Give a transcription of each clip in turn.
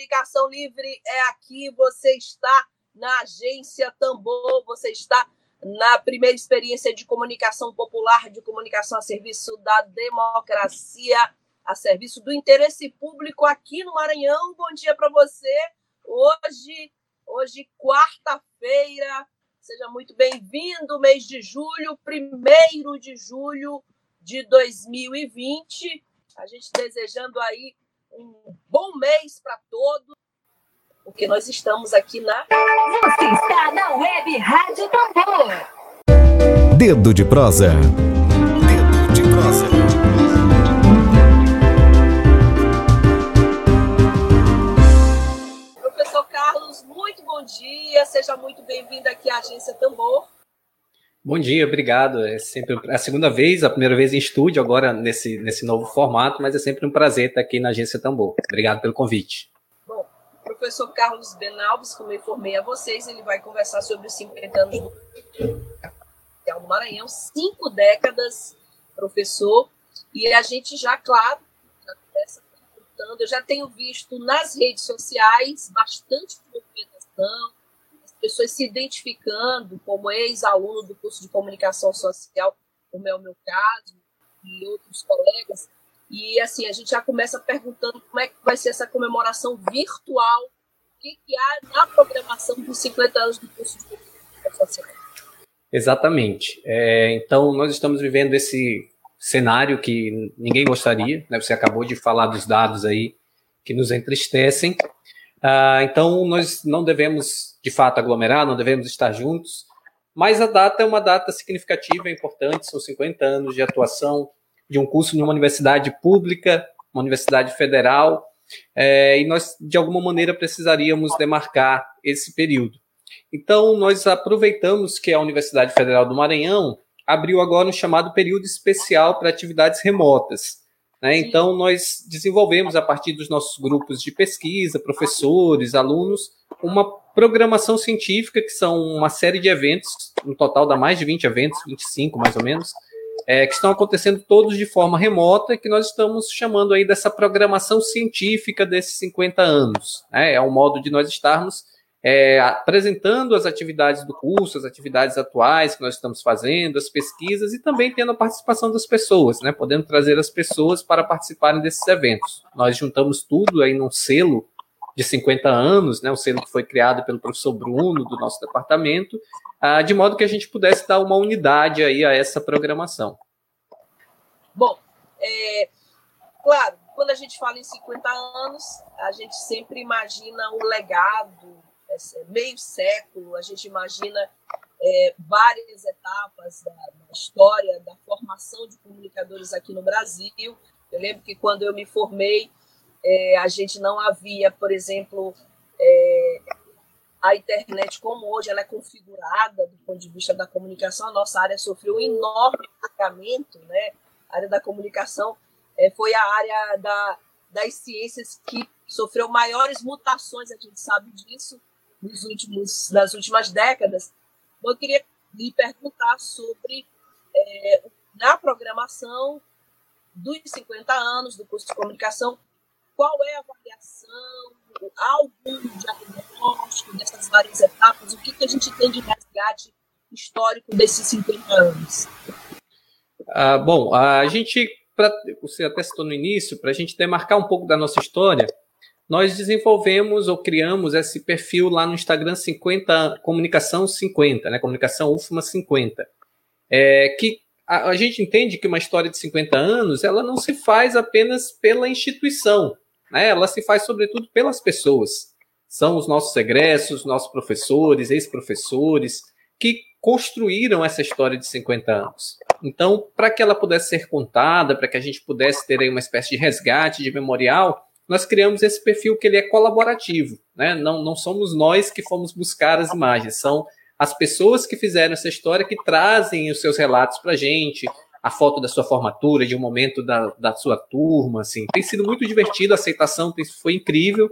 Comunicação Livre é aqui. Você está na Agência Tambor, você está na primeira experiência de comunicação popular, de comunicação a serviço da democracia, a serviço do interesse público aqui no Maranhão. Bom dia para você. Hoje, hoje quarta-feira, seja muito bem-vindo, mês de julho, primeiro de julho de 2020. A gente desejando aí um bom mês para todos, porque nós estamos aqui na. Você está na Web Rádio Tambor. Dedo de prosa. Dedo de prosa. Professor Carlos, muito bom dia. Seja muito bem-vindo aqui à Agência Tambor. Bom dia, obrigado. É sempre a segunda vez, a primeira vez em estúdio, agora nesse, nesse novo formato, mas é sempre um prazer estar aqui na Agência Tambor. Obrigado pelo convite. Bom, professor Carlos Benalves, como eu informei a vocês, ele vai conversar sobre os 50 anos do do Maranhão, cinco décadas, professor, e a gente já, claro, já começa eu já tenho visto nas redes sociais bastante movimentação, pessoas se identificando como ex-aluno do curso de comunicação social, como é o meu caso, e outros colegas. E assim, a gente já começa perguntando como é que vai ser essa comemoração virtual, o que, que há na programação dos 50 anos do curso de comunicação social. Exatamente. É, então, nós estamos vivendo esse cenário que ninguém gostaria, né? Você acabou de falar dos dados aí que nos entristecem. Ah, então, nós não devemos de fato aglomerar, não devemos estar juntos, mas a data é uma data significativa, é importante, são 50 anos de atuação de um curso em uma universidade pública, uma universidade federal, é, e nós, de alguma maneira, precisaríamos demarcar esse período. Então, nós aproveitamos que a Universidade Federal do Maranhão abriu agora um chamado período especial para atividades remotas. Né? Então, nós desenvolvemos, a partir dos nossos grupos de pesquisa, professores, alunos, uma programação científica, que são uma série de eventos, no total dá mais de 20 eventos, 25 mais ou menos, é, que estão acontecendo todos de forma remota, que nós estamos chamando aí dessa programação científica desses 50 anos. Né? É um modo de nós estarmos é, apresentando as atividades do curso, as atividades atuais que nós estamos fazendo, as pesquisas e também tendo a participação das pessoas, né? podendo trazer as pessoas para participarem desses eventos. Nós juntamos tudo aí num selo de 50 anos, né, o selo que foi criado pelo professor Bruno, do nosso departamento, ah, de modo que a gente pudesse dar uma unidade aí a essa programação. Bom, é, claro, quando a gente fala em 50 anos, a gente sempre imagina o legado, meio século, a gente imagina é, várias etapas da, da, história da formação de comunicadores aqui no Brasil. Eu lembro que quando eu me formei, é, a gente não havia, por exemplo, é, a internet como hoje ela é configurada do ponto de vista da comunicação, a nossa área sofreu um enorme marcamento, né? A área da comunicação é, foi a área da, das ciências que sofreu maiores mutações, a gente sabe disso, nos últimos, nas últimas décadas. Eu queria lhe perguntar sobre, é, na programação dos 50 anos do curso de comunicação, qual é a avaliação, algum diagnóstico dessas várias etapas, o que, que a gente tem de resgate histórico desses 50 anos? Ah, bom, a gente, pra, você até citou no início, para a gente demarcar um pouco da nossa história, nós desenvolvemos ou criamos esse perfil lá no Instagram 50 Comunicação 50, né? Comunicação UFMA 50. É, que a, a, gente entende que uma história de 50 anos ela não se faz apenas pela instituição, né, ela se faz sobretudo pelas pessoas. São os nossos egressos, nossos professores, ex-professores, que construíram essa história de 50 anos. Então, para que ela pudesse ser contada, para que a gente pudesse ter aí uma espécie de resgate, de memorial, nós criamos esse perfil que ele é colaborativo. né? Não, não somos nós que fomos buscar as imagens, são as pessoas que fizeram essa história que trazem os seus relatos para a gente, a foto da sua formatura, de um momento da, da sua turma, assim. Tem sido muito divertido, a aceitação foi incrível.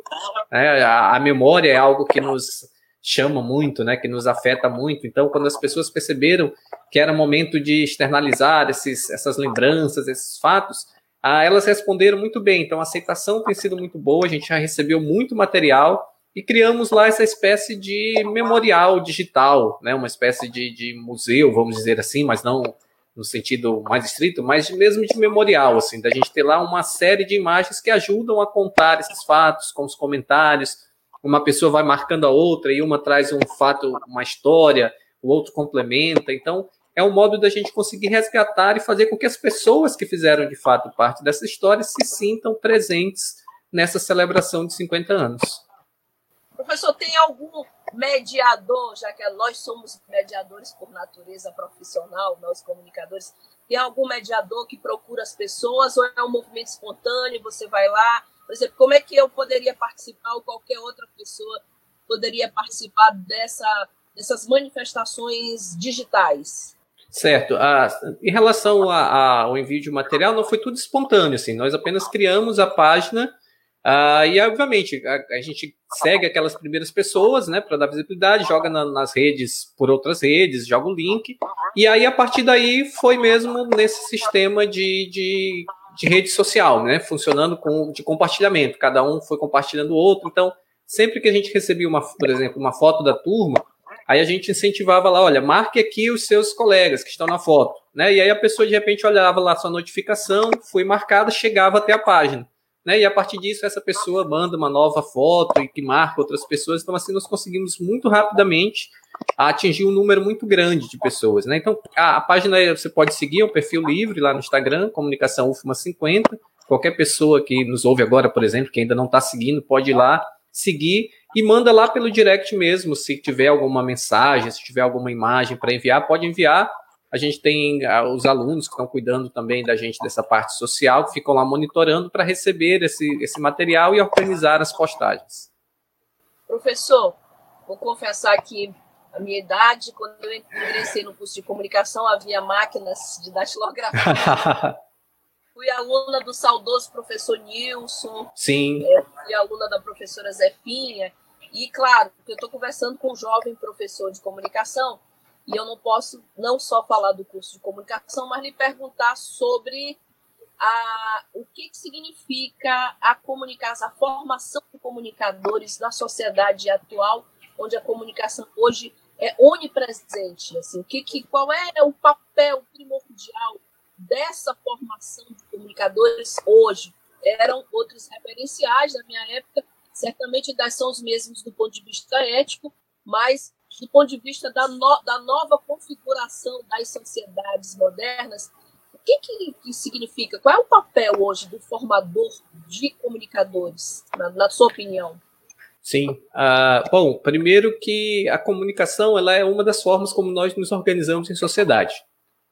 Né? A, a, memória é algo que nos chama muito, né? Que nos afeta muito. Então, quando as pessoas perceberam que era momento de externalizar esses, essas lembranças, esses fatos, ah, elas responderam muito bem. Então, a aceitação tem sido muito boa. A gente já recebeu muito material e criamos lá essa espécie de memorial digital, né? Uma espécie de, de museu, vamos dizer assim, mas não no sentido mais estrito, mas mesmo de memorial, assim, da gente ter lá uma série de imagens que ajudam a contar esses fatos, com os comentários. Uma pessoa vai marcando a outra e uma traz um fato, uma história, o outro complementa. Então, é um modo da gente conseguir resgatar e fazer com que as pessoas que fizeram de fato parte dessa história se sintam presentes nessa celebração de 50 anos. Professor, tem algum mediador, já que nós somos mediadores por natureza profissional, nós comunicadores, tem algum mediador que procura as pessoas ou é um movimento espontâneo, você vai lá, por exemplo, como é que eu poderia participar ou qualquer outra pessoa poderia participar dessa, dessas manifestações digitais? Certo. Ah, em relação a, a, ao envio de material, não foi tudo espontâneo, assim. Nós apenas criamos a página Uh, e, obviamente, a, a, gente segue aquelas primeiras pessoas, né, para dar visibilidade, joga na, nas redes por outras redes, joga o link, e aí, a partir daí, foi mesmo nesse sistema de, de, de rede social, né, funcionando com, de compartilhamento, cada um foi compartilhando o outro, então, sempre que a gente recebia, uma, por exemplo, uma foto da turma, aí a gente incentivava lá, olha, marque aqui os seus colegas que estão na foto, né, e aí a pessoa, de repente, olhava lá sua notificação, foi marcada, chegava até a página né? E a partir disso, essa pessoa manda uma nova foto e que marca outras pessoas. Então, assim, nós conseguimos muito rapidamente atingir um número muito grande de pessoas, né? Então, a, a página você pode seguir, é um perfil livre lá no Instagram, Comunicação UFMA 50. Qualquer pessoa que nos ouve agora, por exemplo, que ainda não está seguindo, pode ir lá seguir e manda lá pelo direct mesmo, se tiver alguma mensagem, se tiver alguma imagem para enviar, pode enviar a gente tem ah, os alunos que estão cuidando também da gente dessa parte social, que ficam lá monitorando para receber esse, esse material e organizar as postagens. Professor, vou confessar que a minha idade, quando eu ingressei no curso de comunicação, havia máquinas de datilografia. fui aluna do saudoso professor Nilson. Sim. É, fui aluna da professora Zefinha. E, claro, eu estou conversando com um jovem professor de comunicação e eu não posso não só falar do curso de comunicação, mas lhe perguntar sobre a, o que, que significa a comunicação, a formação de comunicadores na sociedade atual, onde a comunicação hoje é onipresente. Assim, que, que, qual é o papel primordial dessa formação de comunicadores hoje? Eram outros referenciais na minha época, certamente são os mesmos do ponto de vista ético, mas do ponto de vista da, no, da nova configuração das sociedades modernas, o que, que, que, significa? Qual é o papel hoje do formador de comunicadores, na, na sua opinião? Sim. Uh, bom, primeiro que a comunicação ela é uma das formas como nós nos organizamos em sociedade.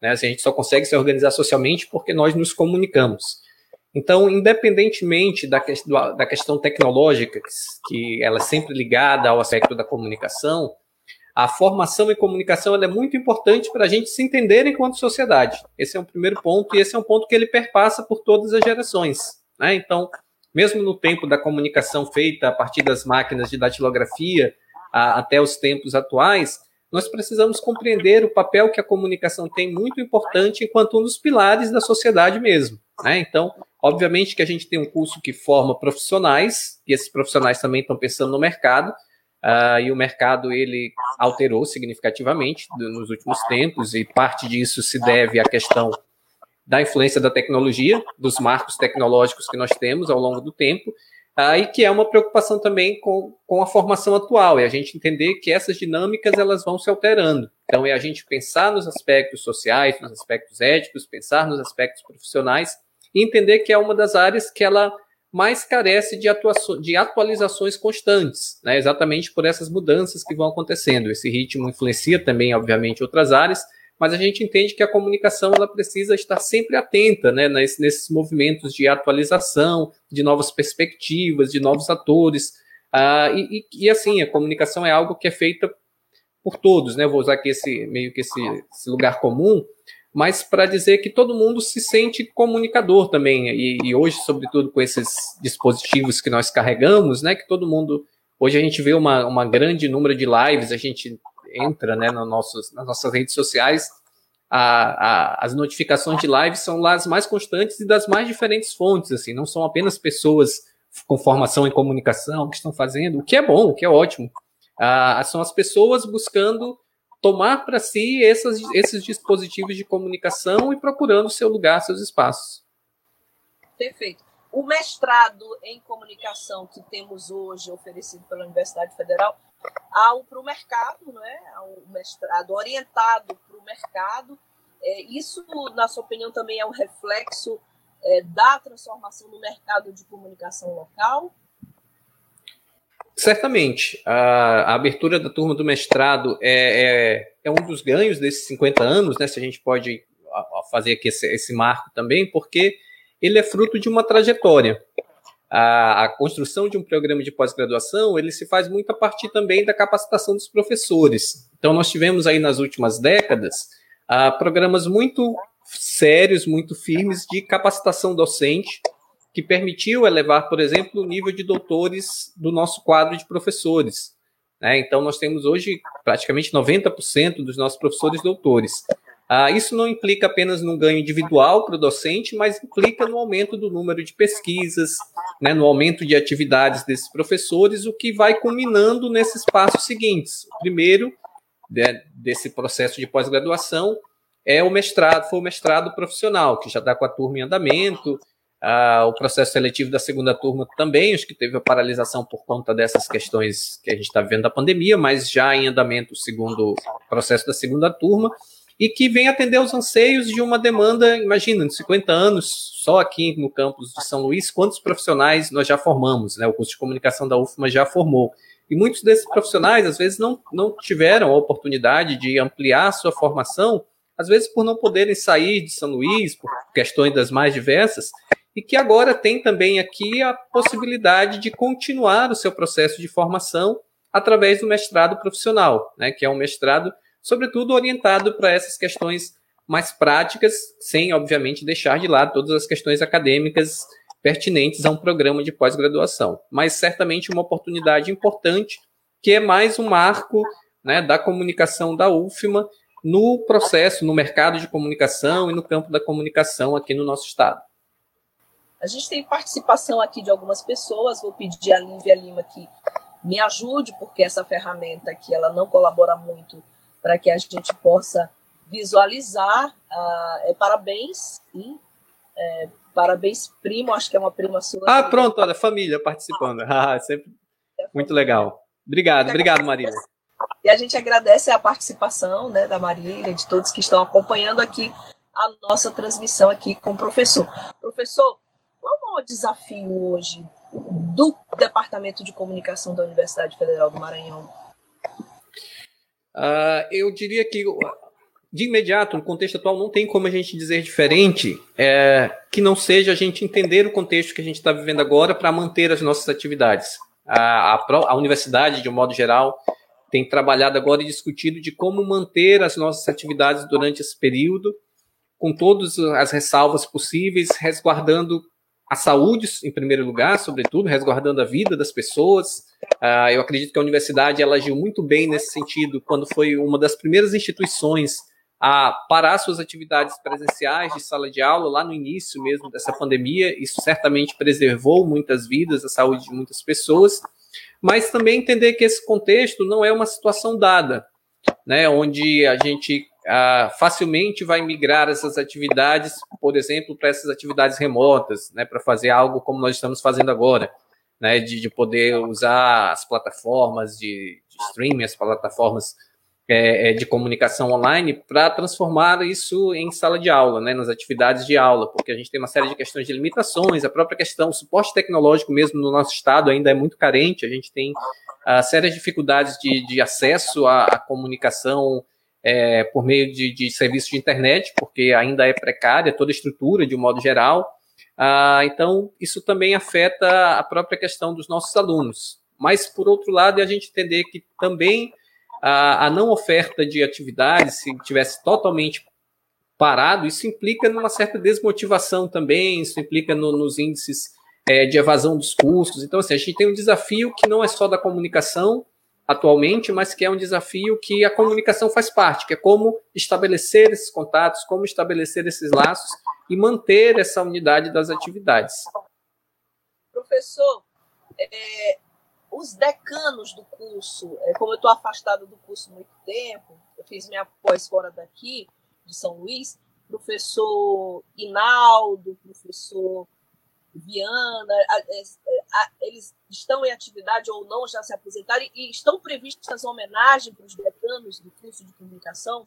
Né? Assim, a gente só consegue se organizar socialmente porque nós nos comunicamos. Então, independentemente da, da questão tecnológica, que ela é sempre ligada ao aspecto da comunicação, a formação em comunicação é muito importante para a gente se entender enquanto sociedade. Esse é um primeiro ponto, e esse é um ponto que ele perpassa por todas as gerações. Né? Então, mesmo no tempo da comunicação feita a partir das máquinas de datilografia a, até os tempos atuais, nós precisamos compreender o papel que a comunicação tem muito importante enquanto um dos pilares da sociedade mesmo. Né? Então, obviamente que a gente tem um curso que forma profissionais, e esses profissionais também estão pensando no mercado, Uh, e o mercado ele alterou significativamente nos últimos tempos e parte disso se deve à questão da influência da tecnologia, dos marcos tecnológicos que nós temos ao longo do tempo, e que é uma preocupação também com, com a formação atual, é a gente entender que essas dinâmicas elas vão se alterando. Então é a gente pensar nos aspectos sociais, nos aspectos éticos, pensar nos aspectos profissionais e entender que é uma das áreas que ela mais carece de, de atualizações constantes, né? exatamente por essas mudanças que vão acontecendo. Esse ritmo influencia também, obviamente, outras áreas, mas a gente entende que a comunicação ela precisa estar sempre atenta né, nesses movimentos de atualização, de novas perspectivas, de novos atores. Ah, e, e, assim, a comunicação é algo que é feita por todos, né? Vou usar aqui esse meio que esse, esse lugar comum, mas para dizer que todo mundo se sente comunicador também. E, e, hoje, sobretudo com esses dispositivos que nós carregamos, né? Que todo mundo. Hoje a gente vê uma, uma grande número de lives, a gente entra né, no nossos, nas nossas redes sociais, a, a, as notificações de live são lá as mais constantes e das mais diferentes fontes, assim, não são apenas pessoas com formação em comunicação que estão fazendo, o que é bom, o que é ótimo. Ah, são as pessoas buscando tomar para si essas, esses dispositivos de comunicação e procurando seu lugar, seus espaços. Perfeito. O mestrado em comunicação que temos hoje oferecido pela Universidade Federal ao para o mercado, não é? Ao mestrado orientado para o mercado. É, isso, na sua opinião, também é um reflexo é, da transformação no mercado de comunicação local? Certamente. A, a, abertura da turma do mestrado é, é, é, um dos ganhos desses 50 anos, né? Se a gente pode fazer aqui esse, esse marco também, porque ele é fruto de uma trajetória a, a construção de um programa de pós-graduação ele se faz muito a partir também da capacitação dos professores. Então, nós tivemos aí nas últimas décadas uh, programas muito sérios, muito firmes de capacitação docente, que permitiu elevar, por exemplo, o nível de doutores do nosso quadro de professores. Né? Então, nós temos hoje praticamente 90% dos nossos professores doutores. Ah, isso não implica apenas no ganho individual para o docente, mas implica no aumento do número de pesquisas, né, no aumento de atividades desses professores, o que vai culminando nesses passos seguintes. O primeiro né, desse processo de pós-graduação é o mestrado, foi o mestrado profissional, que já está com a turma em andamento. Ah, o processo seletivo da segunda turma também, acho que teve a paralisação por conta dessas questões que a gente está vivendo da pandemia, mas já em andamento o segundo processo da segunda turma e que vem atender os anseios de uma demanda, imagina, de 50 anos, só aqui no campus de São Luís, quantos profissionais nós já formamos, né? O curso de comunicação da UFMA já formou. E muitos desses profissionais, às vezes, não, não tiveram a oportunidade de ampliar sua formação, às vezes por não poderem sair de São Luís, por questões das mais diversas, e que agora tem também aqui a possibilidade de continuar o seu processo de formação através do mestrado profissional, né? Que é um mestrado sobretudo orientado para essas questões mais práticas, sem, obviamente, deixar de lado todas as questões acadêmicas pertinentes a um programa de pós-graduação. Mas certamente uma oportunidade importante, que é mais um marco né, da comunicação da UFMA no processo, no mercado de comunicação e no campo da comunicação aqui no nosso estado. A gente tem participação aqui de algumas pessoas, vou pedir a Lívia Lima que me ajude, porque essa ferramenta aqui ela não colabora muito para que a gente possa visualizar. Uh, é, parabéns, sim. É, parabéns, primo, acho que é uma prima sua. Ah, pronto, olha, família participando. Ah, sempre muito legal. Obrigado, obrigado, Marília. E a gente agradece a participação né, da Marília, de todos que estão acompanhando aqui a nossa transmissão aqui com o professor. Professor, qual é o desafio hoje do Departamento de Comunicação da Universidade Federal do Maranhão Uh, eu diria que de imediato, no contexto atual, não tem como a gente dizer diferente é, que não seja a gente entender o contexto que a gente está vivendo agora para manter as nossas atividades. A, a, a, universidade, de um modo geral, tem trabalhado agora e discutido de como manter as nossas atividades durante esse período, com todas as ressalvas possíveis, resguardando a saúde, em primeiro lugar, sobretudo, resguardando a vida das pessoas. Uh, eu acredito que a universidade ela agiu muito bem nesse sentido, quando foi uma das primeiras instituições a parar suas atividades presenciais de sala de aula lá no início mesmo dessa pandemia. Isso certamente preservou muitas vidas, a saúde de muitas pessoas, mas também entender que esse contexto não é uma situação dada, né, onde a gente ah, facilmente vai migrar essas atividades, por exemplo, para essas atividades remotas, né, para fazer algo como nós estamos fazendo agora, né, de, de poder usar as plataformas de, de streaming, as plataformas é, é de comunicação online para transformar isso em sala de aula, né, nas atividades de aula, porque a gente tem uma série de questões de limitações, a própria questão, o suporte tecnológico mesmo no nosso estado ainda é muito carente, a gente tem uh, sérias dificuldades de, de acesso à, à comunicação é, por meio de, de serviços de internet, porque ainda é precária toda a estrutura de um modo geral. Ah, então, isso também afeta a própria questão dos nossos alunos. Mas, por outro lado, é a gente entender que também a, a não oferta de atividades, se tivesse totalmente parado, isso implica numa certa desmotivação também, isso implica no, nos índices é, de evasão dos custos. Então, assim, a gente tem um desafio que não é só da comunicação atualmente, mas que é um desafio que a comunicação faz parte, que é como estabelecer esses contatos, como estabelecer esses laços e manter essa unidade das atividades. Professor, é, os decanos do curso, é, como eu estou afastado do curso há muito tempo, eu fiz minha pós fora daqui, de São Luís, professor Inaldo, professor Viana, é, eles estão em atividade ou não, já se aposentaram, e estão previstas homenagens para os decanos do curso de comunicação?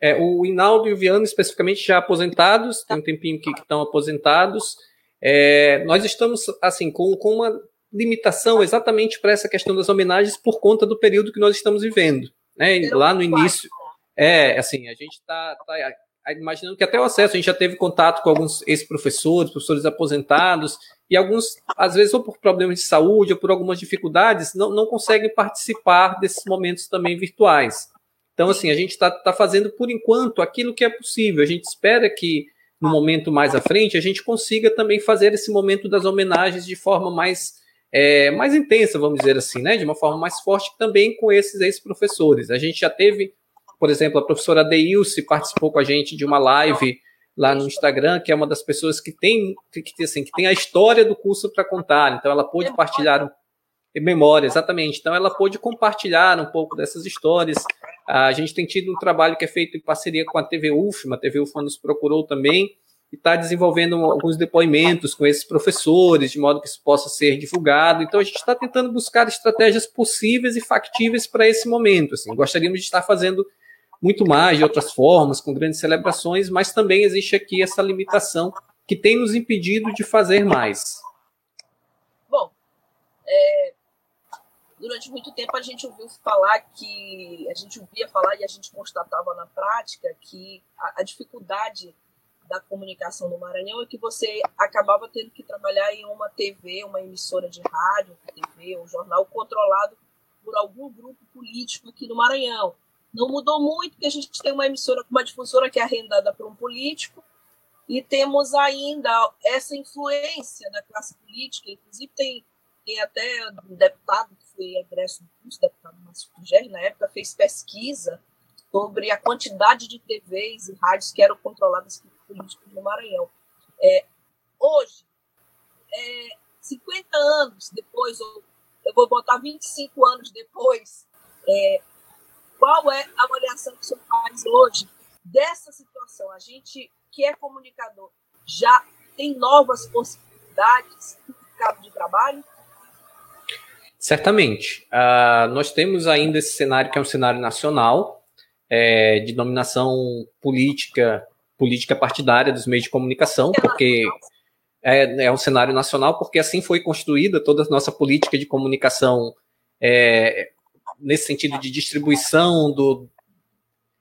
É, o Inaldo e o Viana, especificamente, já aposentados, tem um tempinho que, que estão aposentados. É, nós estamos, assim, com, com uma limitação exatamente para essa questão das homenagens por conta do período que nós estamos vivendo. Né? Lá no início, é, assim, a gente está tá, tá imaginando que até o acesso, a gente já teve contato com alguns ex-professores, professores aposentados, e alguns, às vezes, ou por problemas de saúde ou por algumas dificuldades, não, não conseguem participar desses momentos também virtuais. Então, assim, a gente está tá fazendo, por enquanto, aquilo que é possível. A gente espera que, no momento mais à frente, a gente consiga também fazer esse momento das homenagens de forma mais é, mais intensa, vamos dizer assim, né? De uma forma mais forte também com esses ex-professores. A gente já teve, por exemplo, a professora Deilce participou com a gente de uma live lá no Instagram, que é uma das pessoas que tem, que, assim, que tem a história do curso para contar. Então, ela pôde partilhar em memória, exatamente. Então, ela pôde compartilhar um pouco dessas histórias. A gente tem tido um trabalho que é feito em parceria com a TV UFMA, a TV UFMA nos procurou também, e está desenvolvendo alguns depoimentos com esses professores, de modo que isso possa ser divulgado. Então, a gente está tentando buscar estratégias possíveis e factíveis para esse momento. Assim. Gostaríamos de estar fazendo muito mais de outras formas, com grandes celebrações, mas também existe aqui essa limitação que tem nos impedido de fazer mais. Bom, é, durante muito tempo a gente ouviu falar que a gente ouvia falar e a gente constatava na prática que a, a dificuldade da comunicação no Maranhão é que você acabava tendo que trabalhar em uma TV, uma emissora de rádio, TV, um jornal controlado por algum grupo político aqui no Maranhão. Não mudou muito, porque a gente tem uma emissora, uma difusora que é arrendada por um político, e temos ainda essa influência da classe política, inclusive tem, tem até um deputado que foi egresso do curso, deputado Márcio Fugeri, na época fez pesquisa sobre a quantidade de TVs e rádios que eram controladas por políticos no Maranhão. É, hoje, é, 50 anos depois, ou eu vou botar 25 anos depois, é, qual é a avaliação que o senhor faz hoje dessa situação? A gente que é comunicador já tem novas possibilidades no mercado de trabalho? Certamente. Uh, nós temos ainda esse cenário que é um cenário nacional, é, de dominação política política partidária dos meios de comunicação, porque é, é um cenário nacional, porque assim foi construída toda a nossa política de comunicação é, nesse sentido de distribuição do,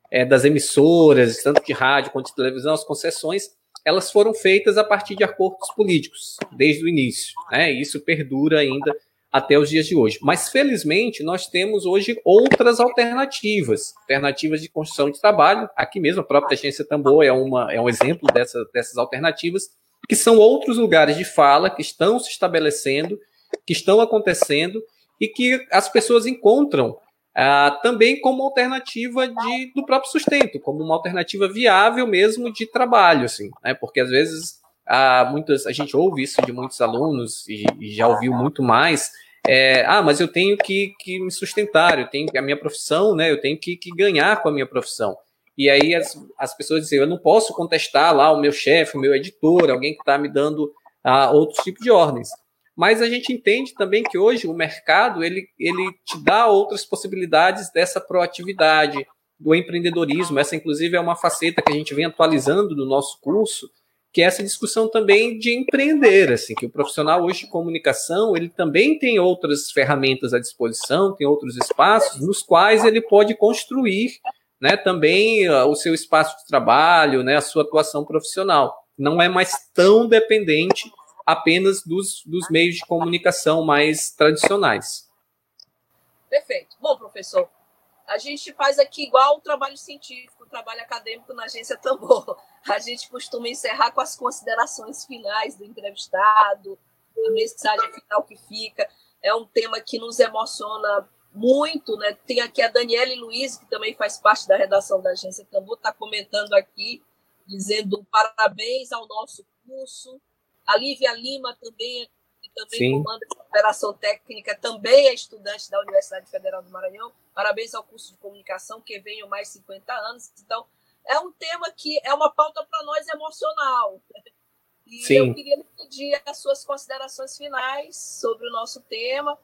é, das emissoras, tanto de rádio quanto de televisão, as concessões, elas foram feitas a partir de acordos políticos, desde o início. Né? Isso perdura ainda até os dias de hoje. Mas, felizmente, nós temos hoje outras alternativas, alternativas de construção de trabalho. Aqui mesmo, a própria agência Tambor é, uma, é um exemplo dessa, dessas alternativas, que são outros lugares de fala que estão se estabelecendo, que estão acontecendo e que as pessoas encontram ah, também como alternativa de, do próprio sustento, como uma alternativa viável mesmo de trabalho, assim, né? porque às vezes ah, muitas, a gente ouve isso de muitos alunos e, e já ouviu muito mais, é, ah, mas eu tenho que, que me sustentar, eu tenho a minha profissão, né? Eu tenho que, que ganhar com a minha profissão. E aí as, as pessoas dizem, eu não posso contestar lá o meu chefe, o meu editor, alguém que está me dando ah, outros tipos de ordens. Mas a gente entende também que hoje o mercado ele, ele te dá outras possibilidades dessa proatividade, do empreendedorismo. Essa, inclusive, é uma faceta que a gente vem atualizando no nosso curso, que é essa discussão também de empreender, assim, que o profissional hoje de comunicação, ele também tem outras ferramentas à disposição, tem outros espaços nos quais ele pode construir, né, também uh, o seu espaço de trabalho, né, a sua atuação profissional. Não é mais tão dependente apenas dos, dos meios de comunicação mais tradicionais. Perfeito. Bom, professor, a gente faz aqui igual o trabalho científico, o trabalho acadêmico na agência Tambor. A gente costuma encerrar com as considerações finais do entrevistado, a mensagem final que fica. É um tema que nos emociona muito, né? Tem aqui a Daniela Luiz, que também faz parte da redação da agência Tambor, está comentando aqui, dizendo parabéns ao nosso curso. A Lívia Lima também também Sim. comanda essa operação técnica, também é estudante da Universidade Federal do Maranhão. Parabéns ao curso de comunicação, que venham mais 50 anos. Então, é um tema que é uma pauta para nós emocional. E Sim. eu queria pedir as suas considerações finais sobre o nosso tema,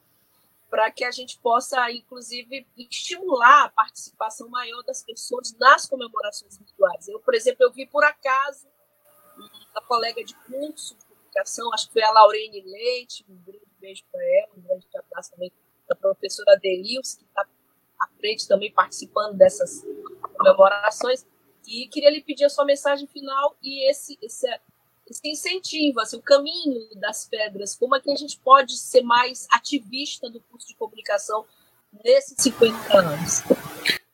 para que a gente possa, inclusive, estimular a participação maior das pessoas nas comemorações virtuais. Eu, por exemplo, eu vi por acaso uma colega de curso comunicação, acho que foi a Laurene Leite, um grande beijo para ela, um grande abraço também da professora Delils, que está à frente também participando dessas comemorações. E queria lhe pedir a sua mensagem final e esse, esse, esse incentivo, assim, o caminho das pedras, como é que a gente pode ser mais ativista do curso de comunicação nesses 50 anos.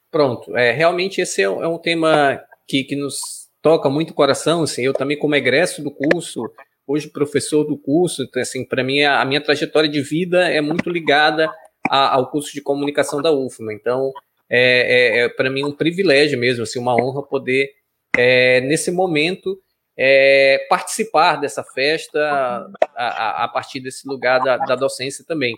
Pronto, é, realmente esse é, um é tema que, que nos toca muito o coração, assim, eu também como egresso do curso, hoje professor do curso, então, assim, para mim a minha trajetória de vida é muito ligada a, ao curso de comunicação da UFMA. Então, é, é, é para mim um privilégio mesmo, assim, uma honra poder é, nesse momento é, participar dessa festa a, a, a, partir desse lugar da, da docência também.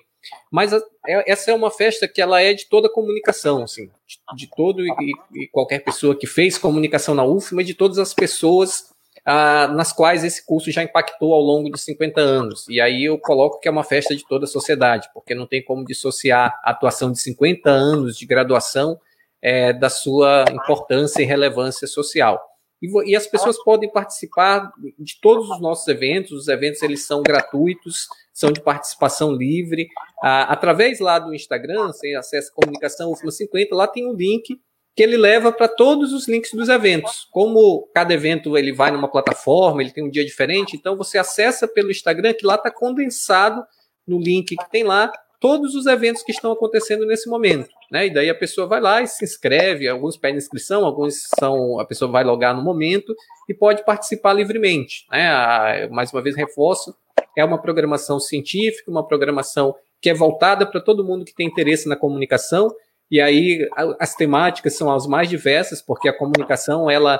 Mas a, é, essa é uma festa que ela é de toda comunicação, assim, de, de todo e, e, qualquer pessoa que fez comunicação na UFMA, de todas as pessoas nas quais esse curso já impactou ao longo de 50 anos. E aí eu coloco que é uma festa de toda a sociedade, porque não tem como dissociar a atuação de 50 anos de graduação é, da sua importância e relevância social. E, e, as pessoas podem participar de todos os nossos eventos, os eventos eles são gratuitos, são de participação livre. Ah, através lá do Instagram, você acessa comunicação UFMA 50, lá tem um link que ele leva para todos os links dos eventos. Como cada evento ele vai numa plataforma, ele tem um dia diferente, então você acessa pelo Instagram que lá está condensado no link que tem lá todos os eventos que estão acontecendo nesse momento, né? E daí a pessoa vai lá e se inscreve, alguns pedem inscrição, alguns são a pessoa vai logar no momento e pode participar livremente, né? A, mais uma vez reforço, é uma programação científica, uma programação que é voltada para todo mundo que tem interesse na comunicação e aí as temáticas são as mais diversas, porque a comunicação ela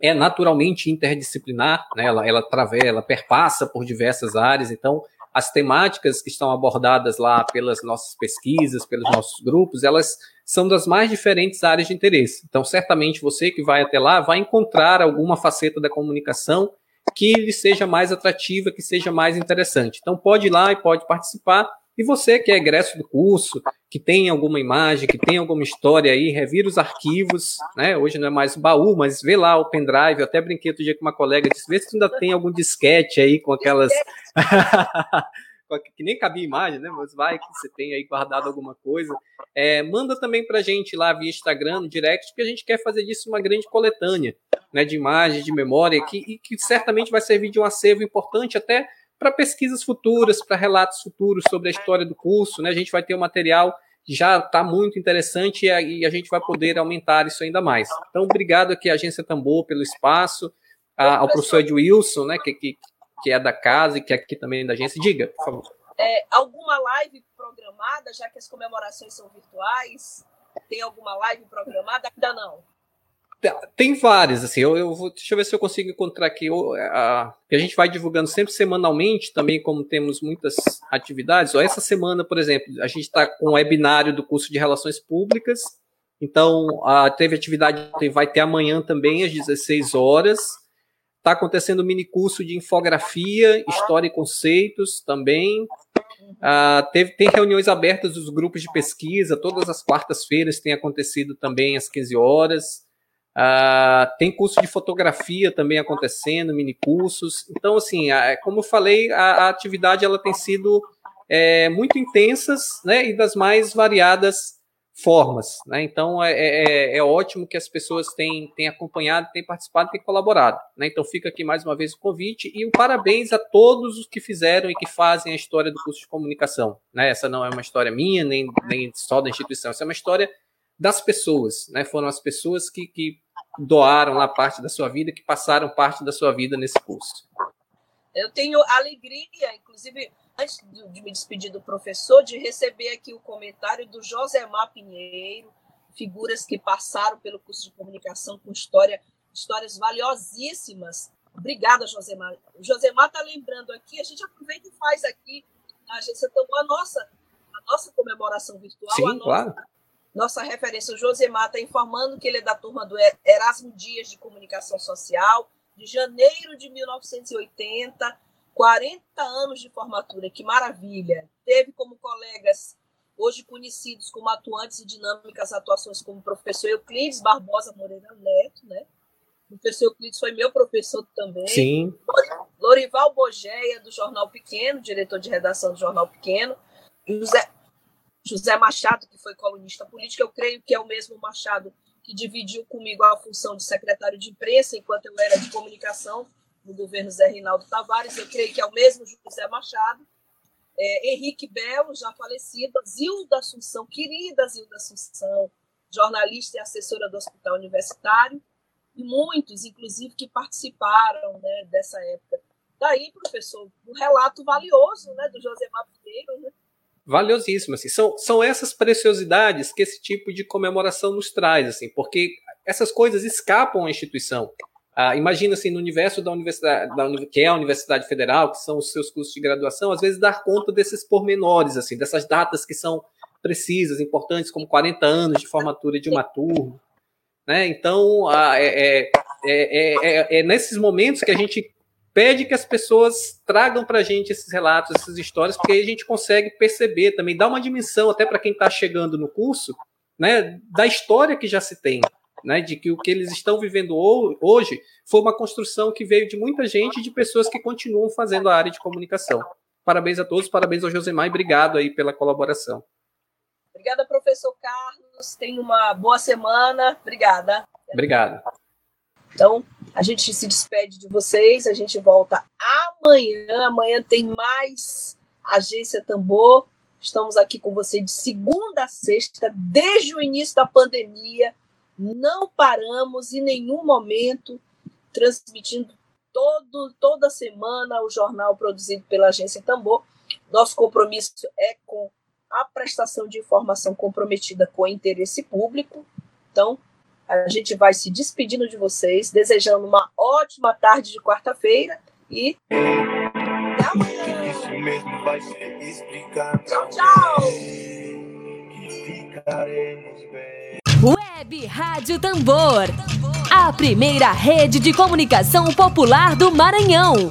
é naturalmente interdisciplinar, né? ela, ela travessa, ela perpassa por diversas áreas, então as temáticas que estão abordadas lá pelas nossas pesquisas, pelos nossos grupos, elas são das mais diferentes áreas de interesse. Então, certamente você que vai até lá vai encontrar alguma faceta da comunicação que lhe seja mais atrativa, que seja mais interessante. Então, pode ir lá e pode participar. E você que é egresso do curso, que tem alguma imagem, que tem alguma história aí, revira os arquivos, né? Hoje não é mais o baú, mas vê lá o pendrive. Eu até brinquei outro dia com uma colega, disse, vê se ainda tem algum disquete aí com aquelas. que nem cabia imagem, né? Mas vai que você tem aí guardado alguma coisa. É, manda também pra gente lá via Instagram, no direct, que a gente quer fazer disso uma grande coletânea, né? De imagens, de memória, que, e que certamente vai servir de um acervo importante até para pesquisas futuras, para relatos futuros sobre a história do curso. Né? A gente vai ter um material que já está muito interessante e a, e a, gente vai poder aumentar isso ainda mais. Então, obrigado aqui à Agência Tambor pelo espaço, a, ao professor Ed Wilson, né, que, que, que é da casa e que é aqui também da agência. Diga, por favor. É, alguma live programada, já que as comemorações são virtuais? Tem alguma live programada? Ainda não. Tem várias, assim, eu, eu vou, deixa eu ver se eu consigo encontrar aqui. Eu, a, a gente vai divulgando sempre semanalmente, também como temos muitas atividades. Ó, essa semana, por exemplo, a gente está com o webinário do curso de Relações Públicas. Então, a, teve atividade, vai ter amanhã também, às 16 horas. Está acontecendo um mini curso de infografia, história e conceitos também. Uh, teve, tem reuniões abertas dos grupos de pesquisa, todas as quartas-feiras tem acontecido também às 15 horas. Uh, tem curso de fotografia também acontecendo, mini cursos. Então, assim, a, como eu falei, a, a, atividade ela tem sido é, muito intensas né, e das mais variadas formas. Né? Então é, é, é, ótimo que as pessoas têm, têm acompanhado, têm participado, têm colaborado. Né? Então fica aqui mais uma vez o convite e o parabéns a todos os que fizeram e que fazem a história do curso de comunicação. Né? Essa não é uma história minha, nem, nem só da instituição, essa é uma história das pessoas. Né? Foram as pessoas que, que doaram lá parte da sua vida, que passaram parte da sua vida nesse curso. Eu tenho alegria, inclusive antes de me despedir do professor, de receber aqui o comentário do Josemar Pinheiro, figuras que passaram pelo curso de comunicação com história, histórias valiosíssimas. Obrigada, Josemar. O Josemar está lembrando aqui, a gente aproveita e faz aqui na agência a nossa, a nossa comemoração virtual. Sim, nossa, claro. Nossa referência, o Josemar está informando que ele é da turma do Erasmo Dias de Comunicação Social, de janeiro de 1980 40 anos de formatura, que maravilha! Teve como colegas, hoje conhecidos como atuantes e dinâmicas atuações como o professor Euclides Barbosa Moreira Neto, né? O professor Euclides foi meu professor também. Sim. Lorival Bogeia, do Jornal Pequeno, diretor de redação do Jornal Pequeno. José, José Machado, que foi colunista político, eu creio que é o mesmo Machado que dividiu comigo a função de secretário de imprensa enquanto eu era de comunicação no governo Zé Reinaldo Tavares, eu creio que é o mesmo José Machado, é, Henrique Belo, já falecido, Zilda Assunção, querida Zilda Assunção, jornalista e assessora do Hospital Universitário, e muitos, inclusive, que participaram né, dessa época. Daí, professor, um relato valioso né, do José Pinheiro, né? Valiosíssimo, assim. São, são essas preciosidades que esse tipo de comemoração nos traz, assim, porque essas coisas escapam à instituição. Ah, imagina assim, no universo da universidade, da, que é a Universidade Federal, que são os seus cursos de graduação, às vezes dar conta desses pormenores, assim, dessas datas que são precisas, importantes, como 40 anos de formatura de uma turma. Né? Então, ah, é, é, é, é, nesses momentos que a gente pede que as pessoas tragam para a gente esses relatos, essas histórias, porque aí a gente consegue perceber também, dar uma dimensão até para quem está chegando no curso, né, da história que já se tem né, de que o que eles estão vivendo hoje foi uma construção que veio de muita gente e de pessoas que continuam fazendo a área de comunicação. Parabéns a todos, parabéns ao Josemar e obrigado aí pela colaboração. Obrigada, professor Carlos. Tenha uma boa semana. Obrigada. Obrigado. Então, a gente se despede de vocês. A gente volta amanhã. Amanhã tem mais Agência Tambor. Estamos aqui com você de segunda a sexta, desde o início da pandemia não paramos em nenhum momento transmitindo todo, toda semana o jornal produzido pela agência Tambor. Nosso compromisso é com a prestação de informação comprometida com o interesse público. Então, a gente vai se despedindo de vocês, desejando uma ótima tarde de quarta-feira e até amanhã. Tchau, tchau. Web Rádio Tambor. A primeira rede de comunicação popular do Maranhão.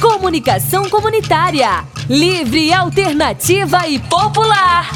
Comunicação comunitária. Livre, alternativa e popular.